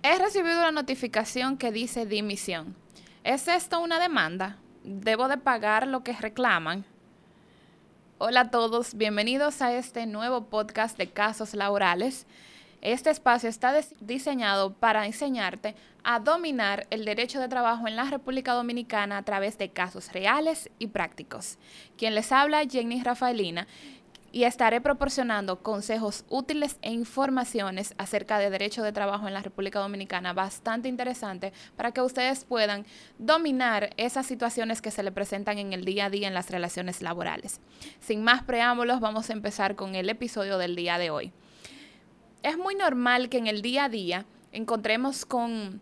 He recibido una notificación que dice dimisión. ¿Es esto una demanda? ¿Debo de pagar lo que reclaman? Hola a todos, bienvenidos a este nuevo podcast de casos laborales. Este espacio está diseñado para enseñarte a dominar el derecho de trabajo en la República Dominicana a través de casos reales y prácticos. Quien les habla, Jenny Rafaelina y estaré proporcionando consejos útiles e informaciones acerca de derecho de trabajo en la República Dominicana bastante interesante para que ustedes puedan dominar esas situaciones que se le presentan en el día a día en las relaciones laborales. Sin más preámbulos, vamos a empezar con el episodio del día de hoy. Es muy normal que en el día a día encontremos con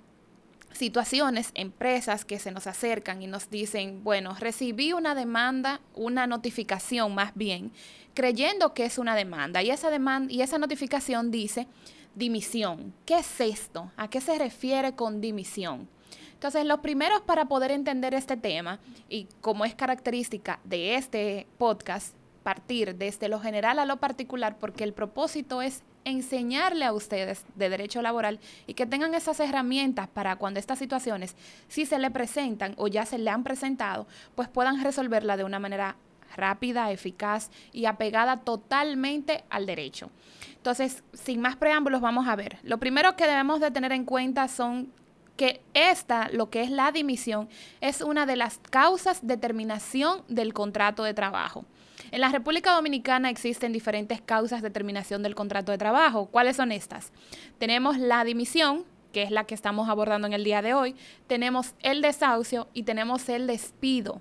situaciones, empresas que se nos acercan y nos dicen, bueno, recibí una demanda, una notificación más bien, creyendo que es una demanda y esa demanda y esa notificación dice dimisión. ¿Qué es esto? ¿A qué se refiere con dimisión? Entonces, los primeros para poder entender este tema y como es característica de este podcast, partir desde lo general a lo particular, porque el propósito es enseñarle a ustedes de derecho laboral y que tengan esas herramientas para cuando estas situaciones, si se le presentan o ya se le han presentado, pues puedan resolverla de una manera rápida, eficaz y apegada totalmente al derecho. Entonces, sin más preámbulos, vamos a ver. Lo primero que debemos de tener en cuenta son que esta, lo que es la dimisión, es una de las causas de terminación del contrato de trabajo. En la República Dominicana existen diferentes causas de terminación del contrato de trabajo. ¿Cuáles son estas? Tenemos la dimisión, que es la que estamos abordando en el día de hoy, tenemos el desahucio y tenemos el despido.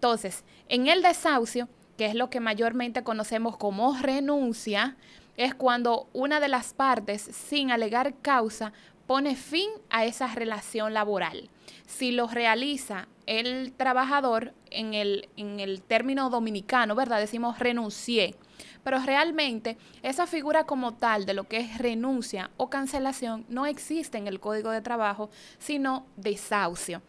Entonces, en el desahucio, que es lo que mayormente conocemos como renuncia, es cuando una de las partes, sin alegar causa, pone fin a esa relación laboral. Si lo realiza el trabajador en el, en el término dominicano, ¿verdad? Decimos renuncié. Pero realmente esa figura como tal de lo que es renuncia o cancelación no existe en el Código de Trabajo, sino desahucio.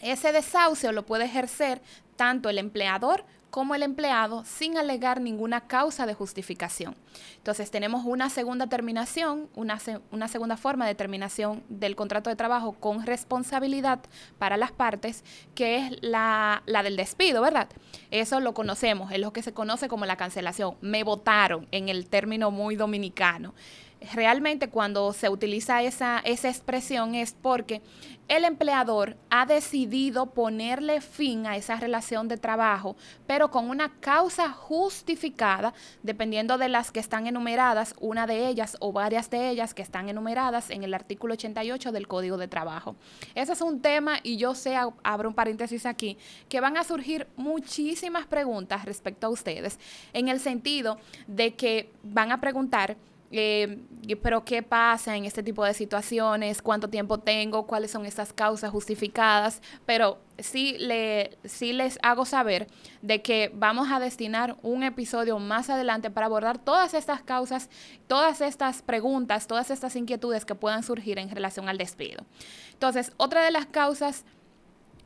Ese desahucio lo puede ejercer tanto el empleador como el empleado sin alegar ninguna causa de justificación. Entonces tenemos una segunda terminación, una, una, segunda forma de terminación del contrato de trabajo con responsabilidad para las partes, que es la, la del despido, ¿verdad? Eso lo conocemos, es lo que se conoce como la cancelación. Me votaron en el término muy dominicano realmente cuando se utiliza esa, esa expresión es porque el empleador ha decidido ponerle fin a esa relación de trabajo, pero con una causa justificada, dependiendo de las que están enumeradas, una de ellas o varias de ellas que están enumeradas en el artículo 88 del Código de Trabajo. Ese es un tema, y yo sé, abro un paréntesis aquí, que van a surgir muchísimas preguntas respecto a ustedes, en el sentido de que van a preguntar, eh, pero qué pasa en este tipo de situaciones, cuánto tiempo tengo, cuáles son esas causas justificadas, pero sí, le, sí les hago saber de que vamos a destinar un episodio más adelante para abordar todas estas causas, todas estas preguntas, todas estas inquietudes que puedan surgir en relación al despido. Entonces, otra de las causas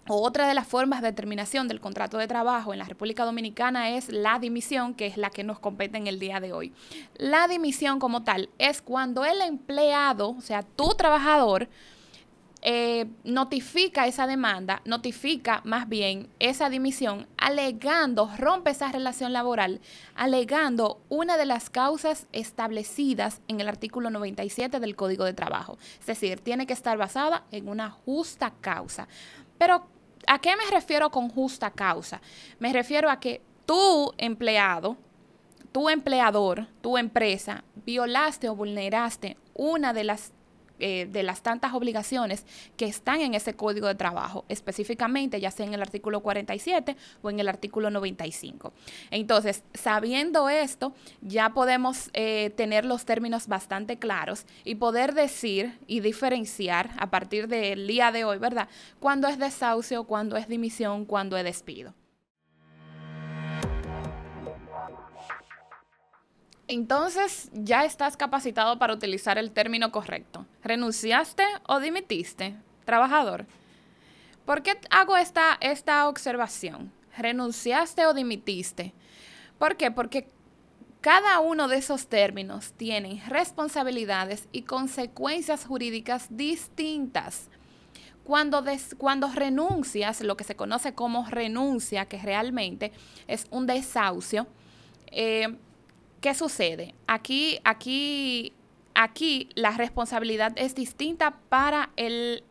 otra de las formas de terminación del contrato de trabajo en la República Dominicana es la dimisión, que es la que nos compete en el día de hoy. La dimisión como tal es cuando el empleado, o sea, tu trabajador, eh, notifica esa demanda, notifica más bien esa dimisión, alegando, rompe esa relación laboral, alegando una de las causas establecidas en el artículo 97 del Código de Trabajo. Es decir, tiene que estar basada en una justa causa. Pero ¿A qué me refiero con justa causa? Me refiero a que tu empleado, tu empleador, tu empresa, violaste o vulneraste una de las eh, de las tantas obligaciones que están en ese código de trabajo, específicamente ya sea en el artículo 47 o en el artículo 95. Entonces, sabiendo esto, ya podemos eh, tener los términos bastante claros y poder decir y diferenciar a partir del día de hoy, ¿verdad? Cuándo es desahucio, cuándo es dimisión, cuándo es despido. Entonces ya estás capacitado para utilizar el término correcto. ¿Renunciaste o dimitiste, trabajador? ¿Por qué hago esta, esta observación? ¿Renunciaste o dimitiste? ¿Por qué? Porque Cada uno de esos términos tiene responsabilidades y consecuencias jurídicas distintas. Cuando, cuando renuncias, lo que se conoce como renuncia, que realmente es un desahucio, eh, ¿qué sucede? Aquí, aquí aquí la responsabilidad es distinta para el,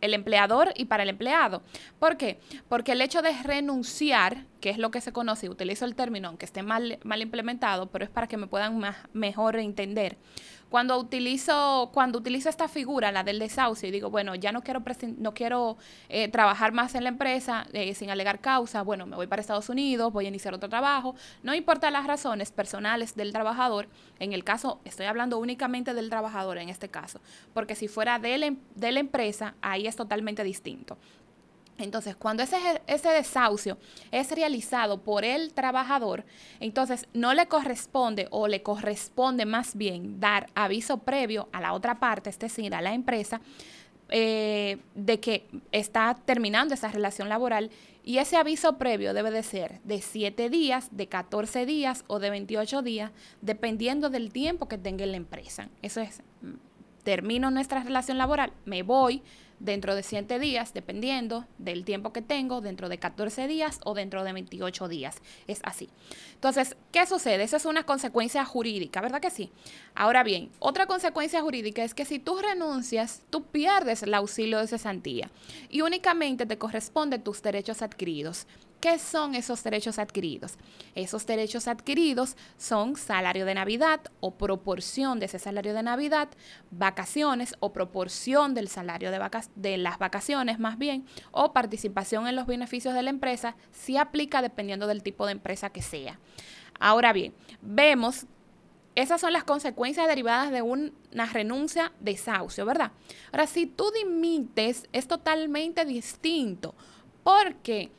empleador y para el empleado. ¿Por qué? Porque el hecho de renunciar, que es lo que se conoce, utilizo el término aunque esté mal, mal implementado, pero es para que me puedan más, mejor entender, cuando utilizo, cuando utilizo esta figura, la del desahucio, y digo, bueno, ya no quiero, no quiero eh, trabajar más en la empresa eh, sin alegar causa, bueno, me voy para Estados Unidos, voy a iniciar otro trabajo, no importa las razones personales del trabajador, en el caso, estoy hablando únicamente del trabajador en este caso, porque si fuera de em, de la empresa, ahí es totalmente distinto. Entonces, cuando ese, ese, desahucio es realizado por el trabajador, entonces no le corresponde o le corresponde más bien dar aviso previo a la otra parte, es decir, a la empresa, eh, de que está terminando esa relación laboral y ese aviso previo debe de ser de 7 días, de 14 días o de 28 días, dependiendo del tiempo que tenga la empresa. Eso es, mm, termino nuestra relación laboral, me voy, dentro de 7 días, dependiendo del tiempo que tengo, dentro de 14 días o dentro de 28 días. Es así. Entonces, ¿qué sucede? Esa es una consecuencia jurídica, ¿verdad que sí? Ahora bien, otra consecuencia jurídica es que si tú renuncias, tú pierdes el auxilio de cesantía y únicamente te corresponden tus derechos adquiridos. ¿Qué son esos derechos adquiridos? Esos derechos adquiridos son salario de Navidad o proporción de ese salario de Navidad, vacaciones o proporción del salario de, de las vacaciones más bien, o participación en los beneficios de la empresa, si aplica dependiendo del tipo de empresa que sea. Ahora bien, vemos esas son las consecuencias derivadas de una renuncia desahucio, ¿verdad? Ahora, si tú dimites, es totalmente distinto, porque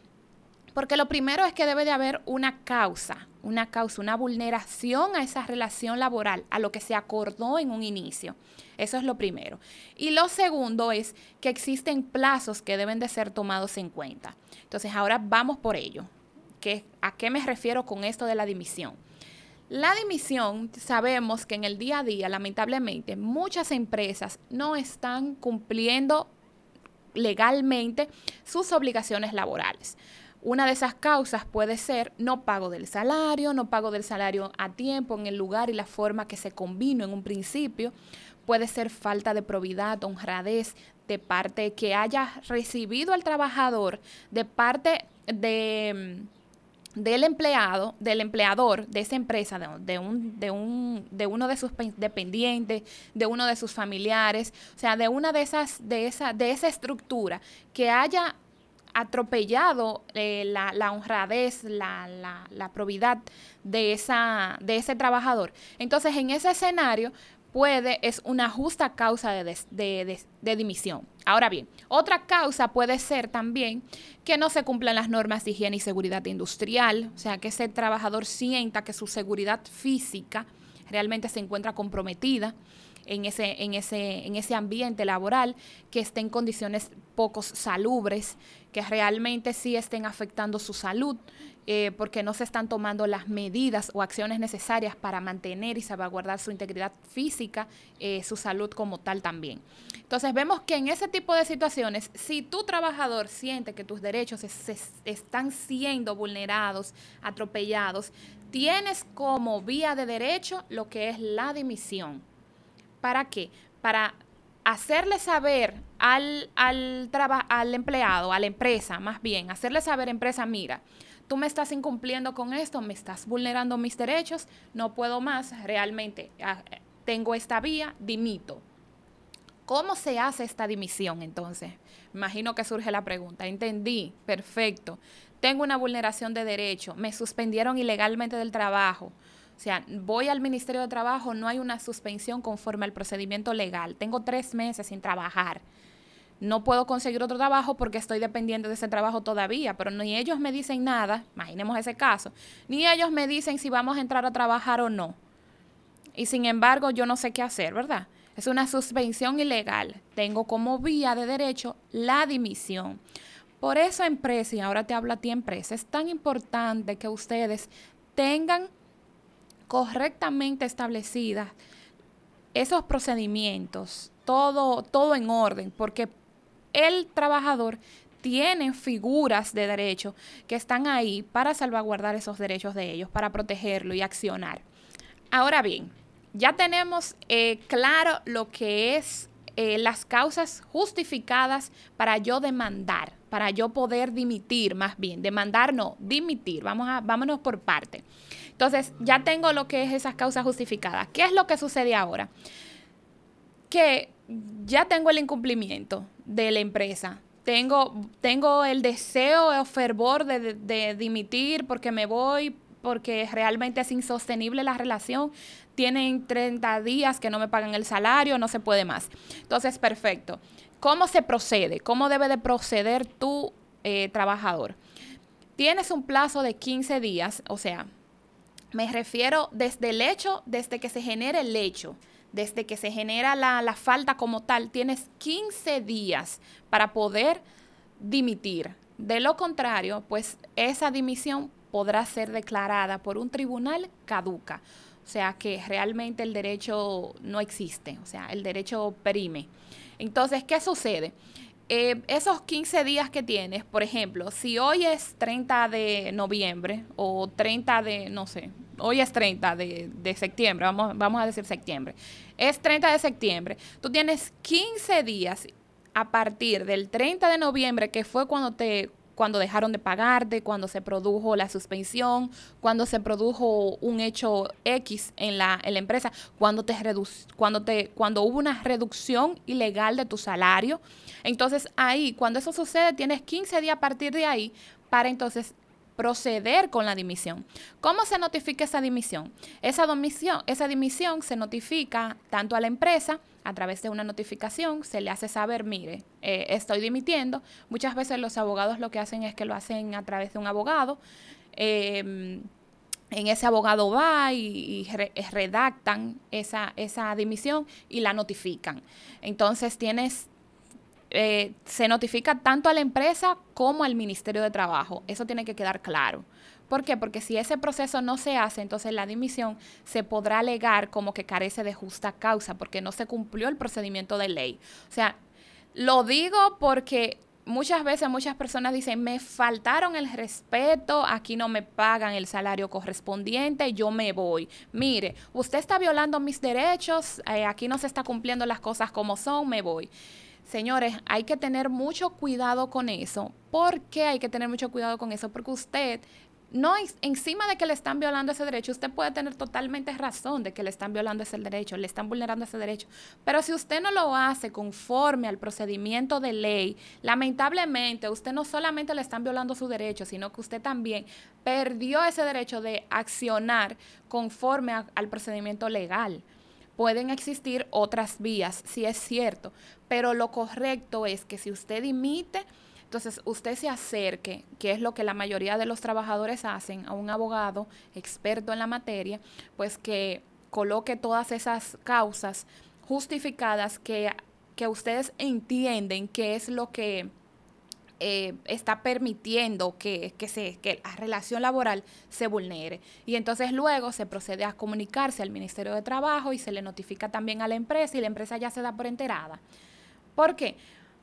porque lo primero es que debe de haber una causa, una causa, una vulneración a esa relación laboral, a lo que se acordó en un inicio. Eso es lo primero. Y lo segundo es que existen plazos que deben de ser tomados en cuenta. Entonces, ahora vamos por ello. ¿A qué me refiero con esto de la dimisión? La dimisión, sabemos que en el día a día, lamentablemente, muchas empresas no están cumpliendo legalmente sus obligaciones laborales. Una de esas causas puede ser no pago del salario, no pago del salario a tiempo, en el lugar y la forma que se combinó en un principio. Puede ser falta de probidad, honradez de parte que haya recibido el trabajador, de parte de del empleado, del empleador de esa empresa, de, un, de, un, de uno de sus dependientes, de uno de sus familiares, o sea, de una de esas, de esa, de esa estructura que haya atropellado eh, la, honradez, la, la, probidad de, esa, de ese trabajador. Entonces, en ese escenario, puede, es una justa causa de, de, dimisión. Ahora bien, otra causa puede ser también que no se cumplan las normas de higiene y seguridad industrial, o sea, que ese trabajador sienta que su seguridad física realmente se encuentra comprometida en ese, en ese, en ese ambiente laboral, que esté en condiciones pocos salubres, que realmente sí estén afectando su salud, eh, porque no se están tomando las medidas o acciones necesarias para mantener y salvaguardar su integridad física, eh, su salud como tal también. Entonces vemos que en ese tipo de situaciones, si tu trabajador siente que tus derechos están siendo vulnerados, atropellados, tienes como vía de derecho lo que es la dimisión. ¿Para qué? Para hacerle saber al, al, al empleado, a la empresa, más bien, hacerle saber, empresa, mira, tú me estás incumpliendo con esto, me estás vulnerando mis derechos, no puedo más, realmente ah, tengo esta vía, dimito. ¿Cómo se hace esta dimisión entonces? Imagino que surge la pregunta. Entendí, perfecto. Tengo una vulneración de derecho, me suspendieron ilegalmente del trabajo, o sea, voy al Ministerio de Trabajo, no hay una suspensión conforme al procedimiento legal. Tengo tres meses sin trabajar. No puedo conseguir otro trabajo porque estoy dependiente de ese trabajo todavía, pero ni ellos me dicen nada, imaginemos ese caso, ni ellos me dicen si vamos a entrar a trabajar o no. Y sin embargo, yo no sé qué hacer, ¿verdad? Es una suspensión ilegal. Tengo como vía de derecho la dimisión. Por eso, empresa, y ahora te hablo a ti, empresa, es tan importante que ustedes tengan correctamente establecidas esos procedimientos, todo, todo en orden, porque el trabajador tiene figuras de derecho que están ahí para salvaguardar esos derechos de ellos, para protegerlo y accionar. Ahora bien, ya tenemos eh, claro lo que es eh, las causas justificadas para yo demandar, para yo poder dimitir más bien, demandar no, dimitir, vamos a, vámonos por parte. Entonces, ya tengo lo que es esas causas justificadas. ¿Qué es lo que sucede ahora? Que ya tengo el incumplimiento de la empresa. Tengo, tengo el deseo o fervor de, dimitir porque me voy, porque realmente es insostenible la relación. Tienen 30 días que no me pagan el salario, no se puede más. Entonces, perfecto. ¿Cómo se procede? ¿Cómo debe de proceder tu eh, trabajador? Tienes un plazo de 15 días, o sea, me refiero desde el hecho, desde que se genere el hecho, desde que se genera la, la falta como tal, tienes 15 días para poder dimitir. De lo contrario, pues esa dimisión podrá ser declarada por un tribunal caduca. O sea que realmente el derecho no existe, o sea, el derecho perime. Entonces, ¿qué sucede? Eh, esos 15 días que tienes, por ejemplo, si hoy es 30 de noviembre o 30 de, no sé, hoy es 30 de, de, septiembre, vamos, vamos a decir septiembre, es 30 de septiembre, tú tienes 15 días a partir del 30 de noviembre, que fue cuando te cuando dejaron de pagarte, cuando se produjo la suspensión, cuando se produjo un hecho X en la, en la empresa, cuando te, cuando, te, cuando hubo una reducción ilegal de tu salario. Entonces ahí, cuando eso sucede, tienes 15 días a partir de ahí para entonces proceder con la dimisión. ¿Cómo se notifica esa dimisión? Esa dimisión, esa dimisión se notifica tanto a la empresa a través de una notificación, se le hace saber, mire, eh, estoy dimitiendo. Muchas veces los abogados lo que hacen es que lo hacen a través de un abogado. Em, en ese abogado va y, redactan esa dimisión y la notifican. Entonces tienes eh, se notifica tanto a la empresa como al Ministerio de Trabajo. Eso tiene que quedar claro. ¿Por qué? Porque si ese proceso no se hace, entonces la dimisión se podrá alegar como que carece de justa causa, porque no se cumplió el procedimiento de ley. O sea, lo digo porque muchas veces muchas personas dicen, me faltaron el respeto, aquí no me pagan el salario correspondiente, yo me voy. Mire, usted está violando mis derechos, eh, aquí no se está cumpliendo las cosas como son, me voy. Señores, hay que tener mucho cuidado con eso. ¿Por qué hay que tener mucho cuidado con eso? Porque usted, no encima de que le están violando ese derecho, usted puede tener totalmente razón de que le están violando ese derecho, le están vulnerando ese derecho. Pero si usted no lo hace conforme al procedimiento de ley, lamentablemente usted no solamente le están violando su derecho, sino que usted también perdió ese derecho de accionar conforme al procedimiento legal pueden existir otras vías, si es cierto, pero lo correcto es que si usted imite, entonces usted se acerque, que es lo que la mayoría de los trabajadores hacen, a un abogado experto en la materia, pues que coloque todas esas causas justificadas que, que ustedes entienden que es lo que eh, está permitiendo que, se, que la relación laboral se vulnere. Y entonces luego se procede a comunicarse al Ministerio de Trabajo y se le notifica también a la empresa y la empresa ya se da por enterada. ¿Por qué?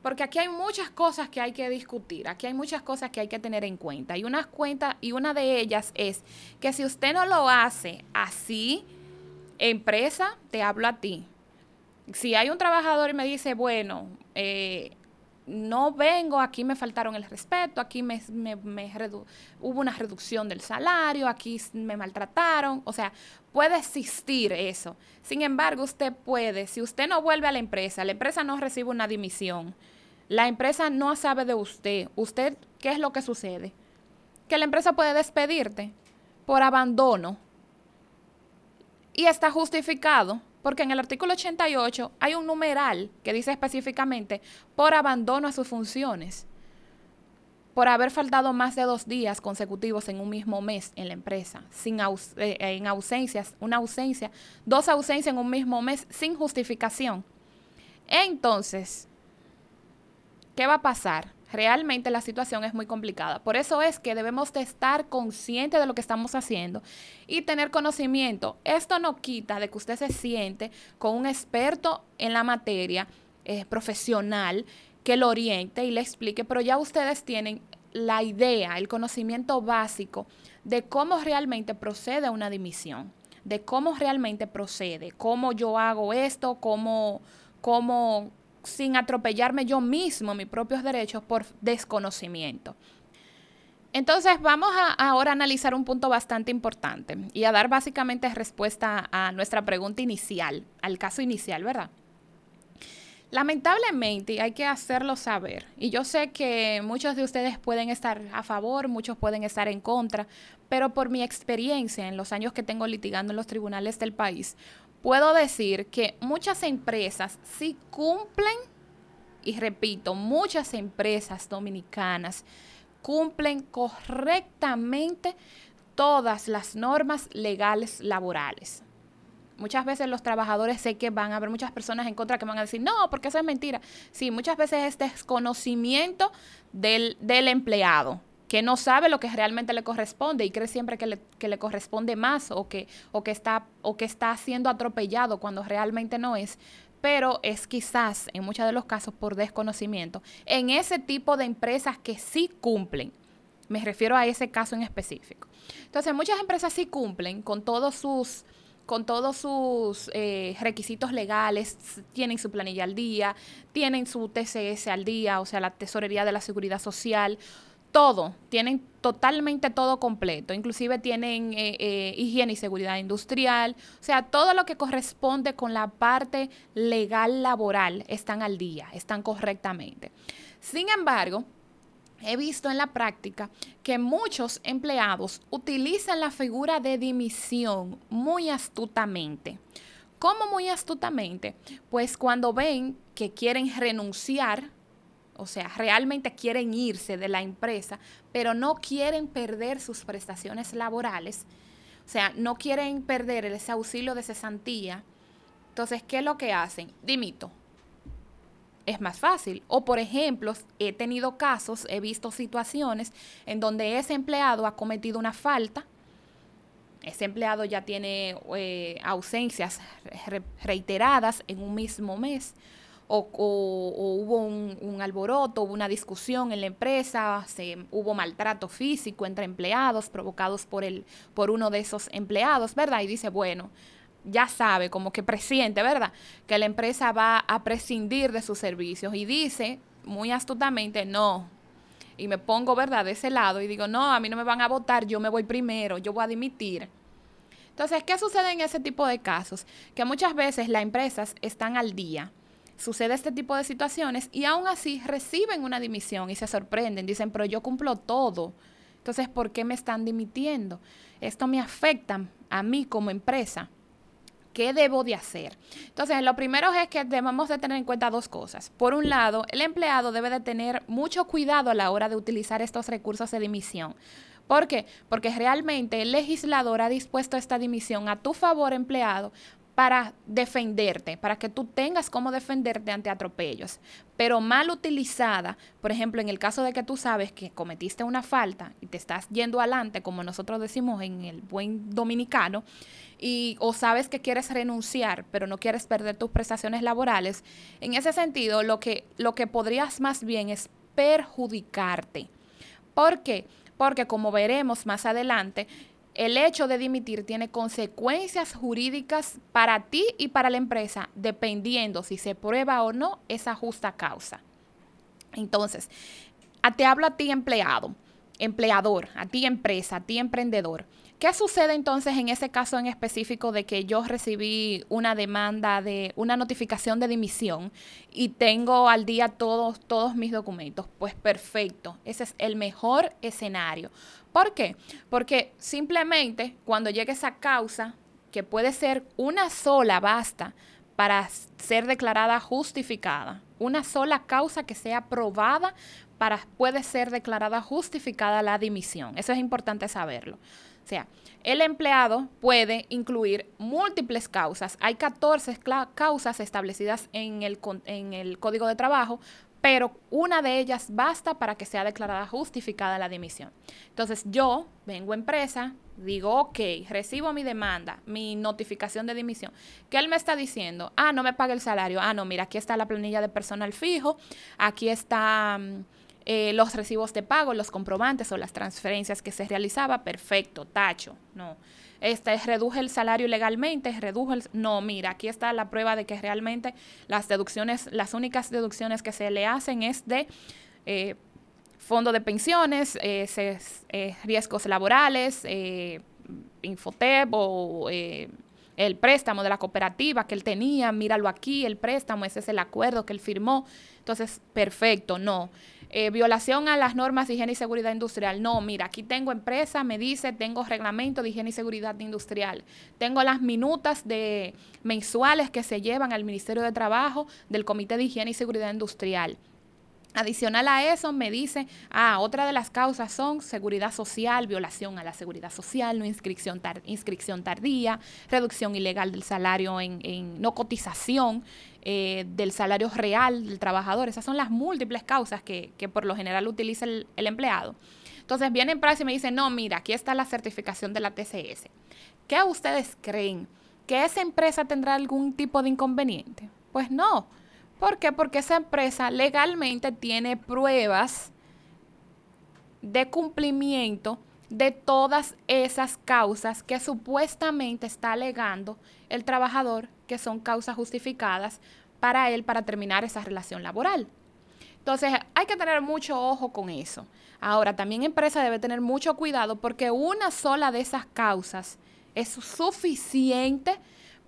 Porque aquí hay muchas cosas que hay que discutir, aquí hay muchas cosas que hay que tener en cuenta. Y unas cuentas, y una de ellas es que si usted no lo hace así, empresa, te hablo a ti. Si hay un trabajador y me dice, bueno, eh, no vengo, aquí me faltaron el respeto, aquí me, hubo una reducción del salario, aquí me maltrataron, o sea, puede existir eso. Sin embargo, usted puede, si usted no vuelve a la empresa, la empresa no recibe una dimisión, la empresa no sabe de usted, usted, ¿qué es lo que sucede? Que la empresa puede despedirte por abandono y está justificado porque en el artículo 88 hay un numeral que dice específicamente por abandono a sus funciones, por haber faltado más de dos días consecutivos en un mismo mes en la empresa, sin eh, en ausencias, una ausencia, dos ausencias en un mismo mes sin justificación. Entonces, ¿qué va a pasar? Realmente la situación es muy complicada. Por eso es que debemos de estar conscientes de lo que estamos haciendo y tener conocimiento. Esto no quita de que usted se siente con un experto en la materia, eh, profesional, que lo oriente y le explique, pero ya ustedes tienen la idea, el conocimiento básico de cómo realmente procede una dimisión, de cómo realmente procede, cómo yo hago esto, cómo, cómo sin atropellarme yo mismo mis propios derechos por desconocimiento. Entonces vamos a ahora analizar un punto bastante importante y a dar básicamente respuesta a nuestra pregunta inicial, al caso inicial, ¿verdad? Lamentablemente hay que hacerlo saber. Y yo sé que muchos de ustedes pueden estar a favor, muchos pueden estar en contra, pero por mi experiencia en los años que tengo litigando en los tribunales del país, puedo decir que muchas empresas sí cumplen, y repito, muchas empresas dominicanas cumplen correctamente todas las normas legales laborales. Muchas veces los trabajadores sé que van a haber muchas personas en contra que van a decir, no, porque eso es mentira. Sí, muchas veces es desconocimiento del, del empleado, que no sabe lo que realmente le corresponde y cree siempre que le, que le corresponde más o que, o, que está, o que está siendo atropellado cuando realmente no es pero es quizás en muchos de los casos por desconocimiento. En ese tipo de empresas que sí cumplen, me refiero a ese caso en específico. Entonces, muchas empresas sí cumplen con todos sus con todos sus eh, requisitos legales, tienen su planilla al día, tienen su TCS al día, o sea, la Tesorería de la Seguridad Social, todo, tienen totalmente todo completo, inclusive tienen eh, eh, higiene y seguridad industrial, o sea, todo lo que corresponde con la parte legal laboral están al día, están correctamente. Sin embargo, he visto en la práctica que muchos empleados utilizan la figura de dimisión muy astutamente. ¿Cómo muy astutamente? Pues cuando ven que quieren renunciar, o sea, realmente quieren irse de la empresa, pero no quieren perder sus prestaciones laborales, o sea, no quieren perder ese auxilio de cesantía, entonces, ¿qué es lo que hacen? Dimito es más fácil. O por ejemplo, he tenido casos, he visto situaciones en donde ese empleado ha cometido una falta, ese empleado ya tiene eh, ausencias reiteradas en un mismo mes, o, hubo un, alboroto, hubo una discusión en la empresa, se, hubo maltrato físico entre empleados provocados por, el, por uno de esos empleados, ¿verdad? Y dice, bueno, ya sabe, como que presiente, ¿verdad? Que la empresa va a prescindir de sus servicios y dice muy astutamente, no. Y me pongo, ¿verdad?, de ese lado y digo, no, a mí no me van a votar, yo me voy primero, yo voy a dimitir. Entonces, ¿qué sucede en ese tipo de casos? Que muchas veces las empresas están al día. Sucede este tipo de situaciones y aún así reciben una dimisión y se sorprenden, dicen, pero yo cumplo todo. Entonces, ¿por qué me están dimitiendo? Esto me afecta a mí como empresa. ¿Qué debo de hacer? Entonces, lo primero es que debemos de tener en cuenta dos cosas. Por un lado, el empleado debe de tener mucho cuidado a la hora de utilizar estos recursos de dimisión. ¿Por qué? Porque realmente el legislador ha dispuesto esta dimisión a tu favor, empleado, para defenderte, para que tú tengas cómo defenderte ante atropellos. Pero mal utilizada, por ejemplo, en el caso de que tú sabes que cometiste una falta y te estás yendo adelante, como nosotros decimos en el buen dominicano, y o sabes que quieres renunciar, pero no quieres perder tus prestaciones laborales, en ese sentido lo que, lo que podrías más bien es perjudicarte. ¿Por qué? Porque como veremos más adelante, el hecho de dimitir tiene consecuencias jurídicas para ti y para la empresa, dependiendo si se prueba o no esa justa causa. Entonces, te hablo a ti empleado, empleador, a ti empresa, a ti emprendedor. ¿Qué sucede entonces en ese caso en específico de que yo recibí una demanda de una notificación de dimisión y tengo al día todos, todos mis documentos? Pues perfecto, ese es el mejor escenario. ¿Por qué? Porque simplemente cuando llegue esa causa, que puede ser una sola, basta para ser declarada justificada, una sola causa que sea probada para puede ser declarada justificada la dimisión. Eso es importante saberlo. O sea, el empleado puede incluir múltiples causas. Hay 14 causas establecidas en el, en el Código de Trabajo pero una de ellas basta para que sea declarada justificada la dimisión. Entonces yo vengo a empresa, digo, ok, recibo mi demanda, mi notificación de dimisión. ¿Qué él me está diciendo? Ah, no me paga el salario. Ah, no, mira, aquí está la planilla de personal fijo, aquí están eh, los recibos de pago, los comprobantes o las transferencias que se realizaba. Perfecto, tacho. No este, reduje el salario legalmente, redujo el... No, mira, aquí está la prueba de que realmente las deducciones, las únicas deducciones que se le hacen es de eh, fondo de pensiones, eh, riesgos laborales, Infotep o el préstamo de la cooperativa que él tenía, míralo aquí, el préstamo, ese es el acuerdo que él firmó. Entonces, perfecto, no. Eh, violación a las normas de higiene y seguridad industrial. No, mira, aquí tengo empresa, me dice, tengo reglamento de higiene y seguridad industrial. Tengo las minutas de mensuales que se llevan al Ministerio de Trabajo del Comité de Higiene y Seguridad Industrial. Adicional a eso, me dice, ah, otra de las causas son seguridad social, violación a la seguridad social, no inscripción, inscripción tardía, reducción ilegal del salario en, no cotización eh, del salario real del trabajador. Esas son las múltiples causas que, por lo general utiliza el, empleado. Entonces viene en prazo y me dice, no, mira, aquí está la certificación de la TCS. ¿Qué ustedes creen? ¿Que esa empresa tendrá algún tipo de inconveniente? Pues no ¿Por qué? Porque esa empresa legalmente tiene pruebas de cumplimiento de todas esas causas que supuestamente está alegando el trabajador que son causas justificadas para él para terminar esa relación laboral. Entonces hay que tener mucho ojo con eso. Ahora, también empresa debe tener mucho cuidado porque una sola de esas causas es suficiente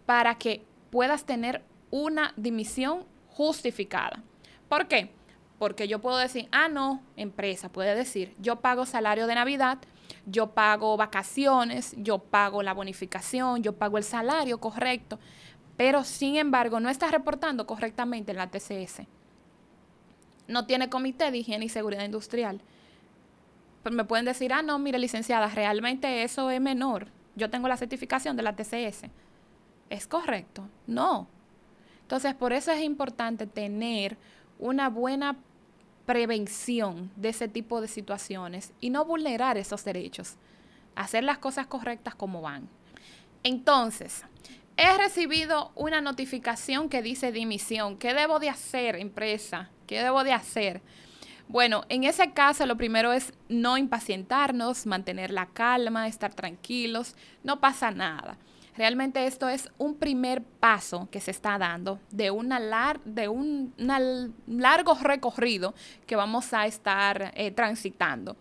para que puedas tener una dimisión justificada. ¿Por qué? Porque yo puedo decir, ah, no, empresa puede decir, yo pago salario de Navidad, yo pago vacaciones, yo pago la bonificación, yo pago el salario correcto, pero sin embargo no está reportando correctamente en la TCS. No tiene comité de higiene y seguridad industrial. Pero me pueden decir, ah, no, mire, licenciada, realmente eso es menor. Yo tengo la certificación de la TCS. ¿Es correcto? No. Entonces, por eso es importante tener una buena prevención de ese tipo de situaciones y no vulnerar esos derechos. Hacer las cosas correctas como van. Entonces, he recibido una notificación que dice dimisión. ¿Qué debo de hacer, empresa? ¿Qué debo de hacer? Bueno, en ese caso lo primero es no impacientarnos, mantener la calma, estar tranquilos, no pasa nada. Realmente esto es un primer paso que se está dando de, de un largo recorrido que vamos a estar eh, transitando.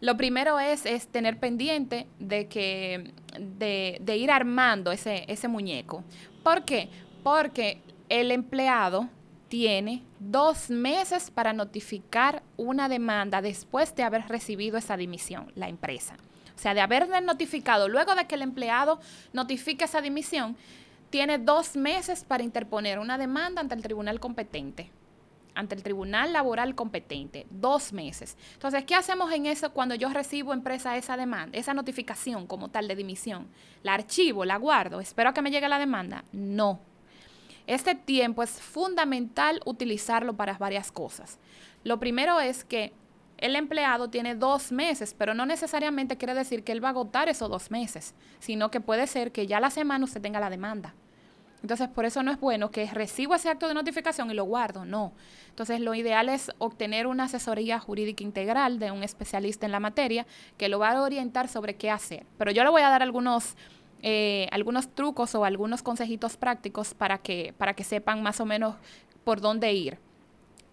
Lo primero es, es tener pendiente de, que, de, ir armando ese, ese muñeco. ¿Por qué? Porque el empleado tiene dos meses para notificar una demanda después de haber recibido esa dimisión, la empresa. O sea, de haberle notificado, luego de que el empleado notifique esa dimisión, tiene dos meses para interponer una demanda ante el tribunal competente, ante el tribunal laboral competente, dos meses. Entonces, ¿qué hacemos en eso cuando yo recibo empresa esa demanda, esa notificación como tal de dimisión? ¿La archivo, la guardo, espero a que me llegue la demanda? No. Este tiempo es fundamental utilizarlo para varias cosas. Lo primero es que el empleado tiene dos meses, pero no necesariamente quiere decir que él va a agotar esos dos meses, sino que puede ser que ya la semana usted tenga la demanda. Entonces, por eso no es bueno que reciba ese acto de notificación y lo guardo, no. Entonces, lo ideal es obtener una asesoría jurídica integral de un especialista en la materia que lo va a orientar sobre qué hacer. Pero yo le voy a dar algunos, eh, algunos trucos o algunos consejitos prácticos para que, para que sepan más o menos por dónde ir.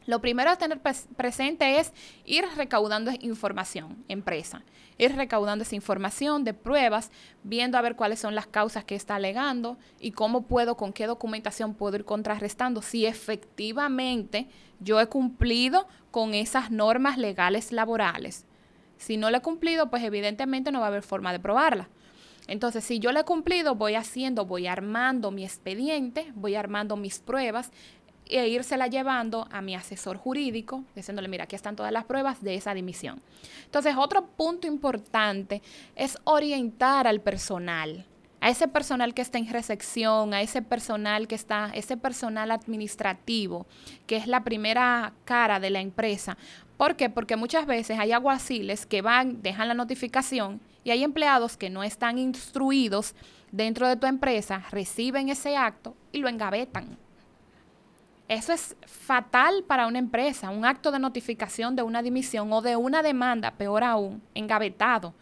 Lo primero a tener presente es ir recaudando información, empresa, ir recaudando esa información de pruebas, viendo a ver cuáles son las causas que está alegando y cómo puedo, con qué documentación puedo ir contrarrestando si efectivamente yo he cumplido con esas normas legales laborales. Si no lo he cumplido, pues evidentemente no va a haber forma de probarla. Entonces, si yo lo he cumplido, voy haciendo, voy armando mi expediente, voy armando mis pruebas e írsela llevando a mi asesor jurídico, diciéndole, mira, aquí están todas las pruebas de esa dimisión. Entonces, otro punto importante es orientar al personal, a ese personal que está en recepción, a ese personal que está, ese personal administrativo, que es la primera cara de la empresa. ¿Por qué? Porque muchas veces hay aguaciles que van, dejan la notificación y hay empleados que no están instruidos dentro de tu empresa, reciben ese acto y lo engavetan. Eso es fatal para una empresa, un acto de notificación de una dimisión o de una demanda, peor aún, engavetado.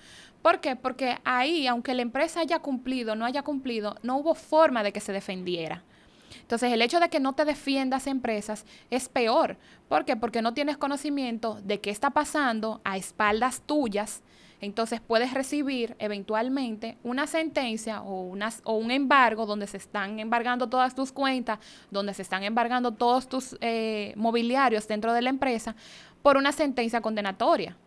¿Por qué? Porque ahí, aunque la empresa haya cumplido no haya cumplido, no hubo forma de que se defendiera. Entonces, el hecho de que no te defiendas empresas es peor. ¿Por qué? Porque no tienes conocimiento de qué está pasando a espaldas tuyas. Entonces puedes recibir eventualmente una sentencia o, un embargo donde se están embargando todas tus cuentas, donde se están embargando todos tus eh, mobiliarios dentro de la empresa por una sentencia condenatoria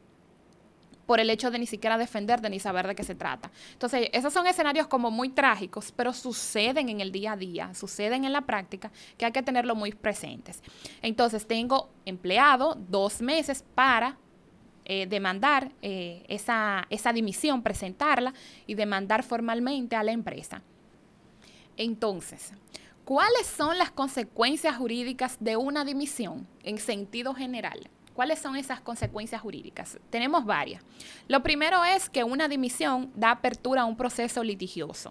por el hecho de ni siquiera defenderte ni saber de qué se trata. Entonces, esos son escenarios como muy trágicos, pero suceden en el día a día, suceden en la práctica, que hay que tenerlo muy presentes. Entonces, tengo empleado dos meses para eh, demandar eh, esa, esa dimisión, presentarla y demandar formalmente a la empresa. Entonces, ¿cuáles son las consecuencias jurídicas de una dimisión en sentido general? ¿Cuáles son esas consecuencias jurídicas? Tenemos varias. Lo primero es que una dimisión da apertura a un proceso litigioso.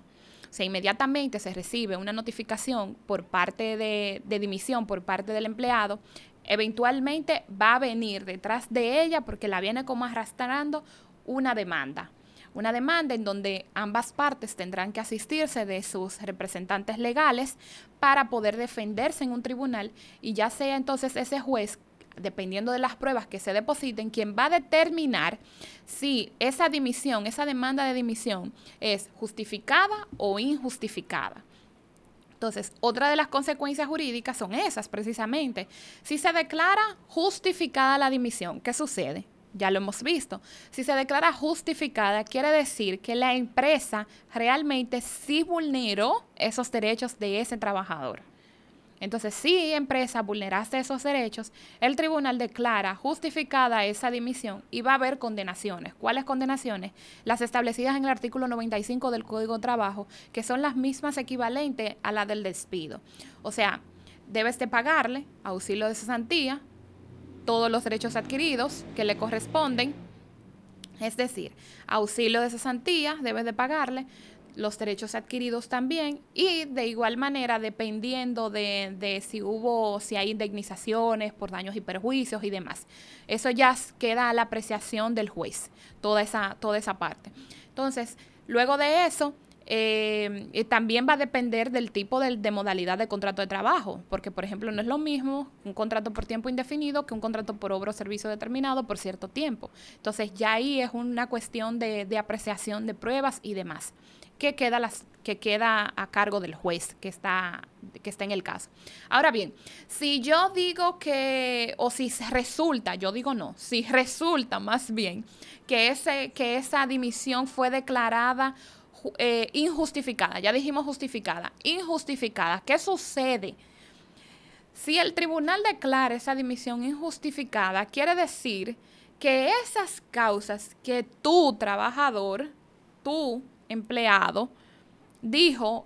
O sea, inmediatamente se recibe una notificación por parte de, de, dimisión por parte del empleado, eventualmente va a venir detrás de ella, porque la viene como arrastrando, una demanda. Una demanda en donde ambas partes tendrán que asistirse de sus representantes legales para poder defenderse en un tribunal y ya sea entonces ese juez dependiendo de las pruebas que se depositen, quien va a determinar si esa dimisión, esa demanda de dimisión es justificada o injustificada. Entonces, otra de las consecuencias jurídicas son esas precisamente. Si se declara justificada la dimisión, ¿qué sucede? Ya lo hemos visto. Si se declara justificada, quiere decir que la empresa realmente sí vulneró esos derechos de ese trabajador. Entonces, si empresa vulneraste esos derechos, el tribunal declara justificada esa dimisión y va a haber condenaciones. ¿Cuáles condenaciones? Las establecidas en el artículo 95 del Código de Trabajo, que son las mismas equivalentes a la del despido. O sea, debes de pagarle auxilio de cesantía, todos los derechos adquiridos que le corresponden, es decir, auxilio de cesantía debes de pagarle, los derechos adquiridos también y de igual manera dependiendo de, si hubo, si hay indemnizaciones por daños y perjuicios y demás. Eso ya queda a la apreciación del juez, toda esa, toda esa parte. Entonces, luego de eso, eh, también va a depender del tipo de, de, modalidad de contrato de trabajo, porque por ejemplo no es lo mismo un contrato por tiempo indefinido que un contrato por obra o servicio determinado por cierto tiempo. Entonces ya ahí es una cuestión de, de apreciación de pruebas y demás que queda, las, que queda a cargo del juez que está, que está en el caso. Ahora bien, si yo digo que, o si resulta, yo digo no, si resulta más bien que, ese, que esa dimisión fue declarada eh, injustificada, ya dijimos justificada, injustificada, ¿qué sucede? Si el tribunal declara esa dimisión injustificada, quiere decir que esas causas que tú, trabajador, tú, empleado, dijo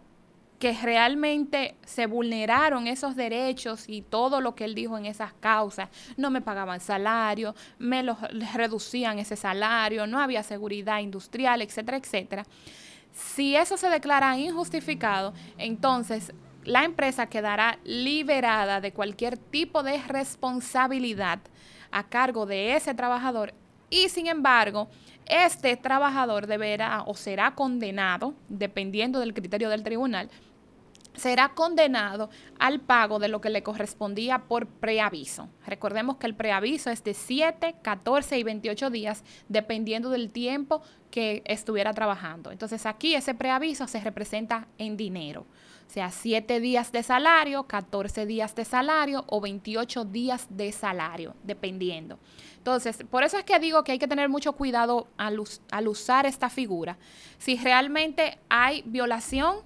que realmente se vulneraron esos derechos y todo lo que él dijo en esas causas. No me pagaban salario, me los, reducían ese salario, no había seguridad industrial, etcétera, etcétera. Si eso se declara injustificado, entonces la empresa quedará liberada de cualquier tipo de responsabilidad a cargo de ese trabajador y sin embargo este trabajador deberá o será condenado, dependiendo del criterio del tribunal, será condenado al pago de lo que le correspondía por preaviso. Recordemos que el preaviso es de 7, 14 y 28 días, dependiendo del tiempo que estuviera trabajando. Entonces aquí ese preaviso se representa en dinero, sea, 7 días de salario, 14 días de salario o 28 días de salario, dependiendo. Entonces, por eso es que digo que hay que tener mucho cuidado al, usar esta figura. Si realmente hay violación,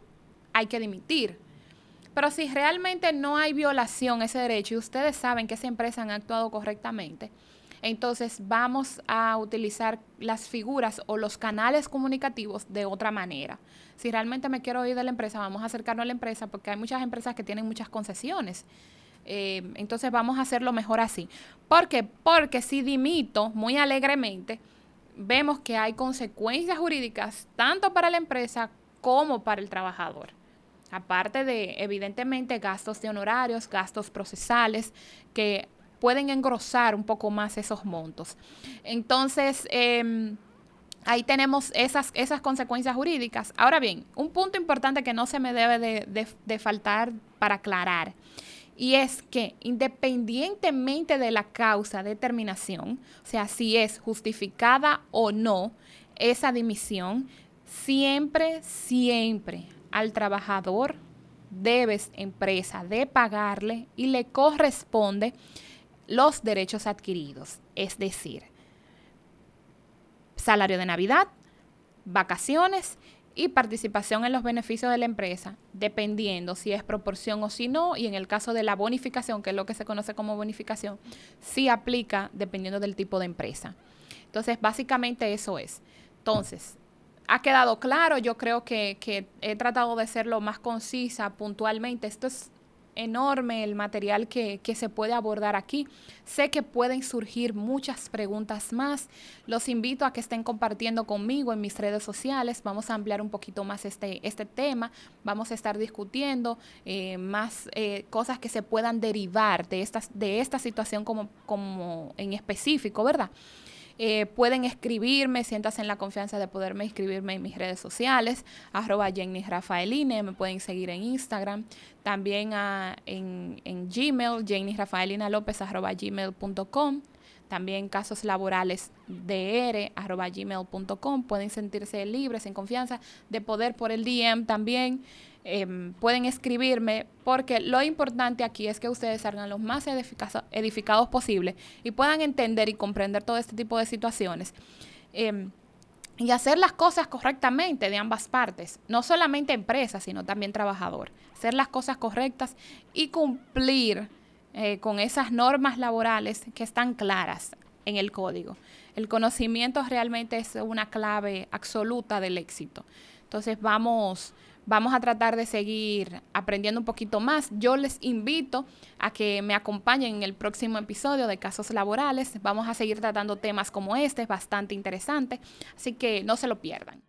hay que dimitir. Pero si realmente no hay violación ese derecho y ustedes saben que esa empresa han actuado correctamente, entonces vamos a utilizar las figuras o los canales comunicativos de otra manera. Si realmente me quiero ir de la empresa, vamos a acercarnos a la empresa porque hay muchas empresas que tienen muchas concesiones. Eh, entonces vamos a hacerlo mejor así. ¿Por qué? Porque si dimito muy alegremente, vemos que hay consecuencias jurídicas tanto para la empresa como para el trabajador. Aparte de, evidentemente, gastos de honorarios, gastos procesales, que pueden engrosar un poco más esos montos. Entonces, em, ahí tenemos esas, esas consecuencias jurídicas. Ahora bien, un punto importante que no se me debe de faltar para aclarar y es que independientemente de la causa de terminación, o sea, si es justificada o no esa dimisión, siempre, siempre al trabajador debes, empresa, de pagarle y le corresponde los derechos adquiridos, es decir, salario de Navidad, vacaciones y participación en los beneficios de la empresa, dependiendo si es proporción o si no, y en el caso de la bonificación, que es lo que se conoce como bonificación, sí aplica dependiendo del tipo de empresa. Entonces, básicamente eso es. Entonces, ha quedado claro, yo creo que, he tratado de ser lo más concisa puntualmente. Esto es enorme el material que, se puede abordar aquí. Sé que pueden surgir muchas preguntas más. Los invito a que estén compartiendo conmigo en mis redes sociales. Vamos a ampliar un poquito más este, este tema. Vamos a estar discutiendo eh, más eh, cosas que se puedan derivar de, estas, de esta situación como, como en específico, ¿verdad? Eh, pueden escribirme, sientas en la confianza de poderme escribirme en mis redes sociales, arroba Jenny Rafaeline, me pueden seguir en Instagram, también ah, en, Gmail, Jenny Rafaelina López, arroba gmail.com también casos laborales dr arroba gmail.com pueden sentirse libres en confianza de poder por el DM también Em, pueden escribirme, porque lo importante aquí es que ustedes salgan los más edificados posible y puedan entender y comprender todo este tipo de situaciones. Em, y hacer las cosas correctamente de ambas partes, no solamente empresa, sino también trabajador. Hacer las cosas correctas y cumplir eh, con esas normas laborales que están claras en el código. El conocimiento realmente es una clave absoluta del éxito. Entonces vamos Vamos a tratar de seguir aprendiendo un poquito más. Yo les invito a que me acompañen en el próximo episodio de Casos Laborales. Vamos a seguir tratando temas como este, es bastante interesante, así que no se lo pierdan.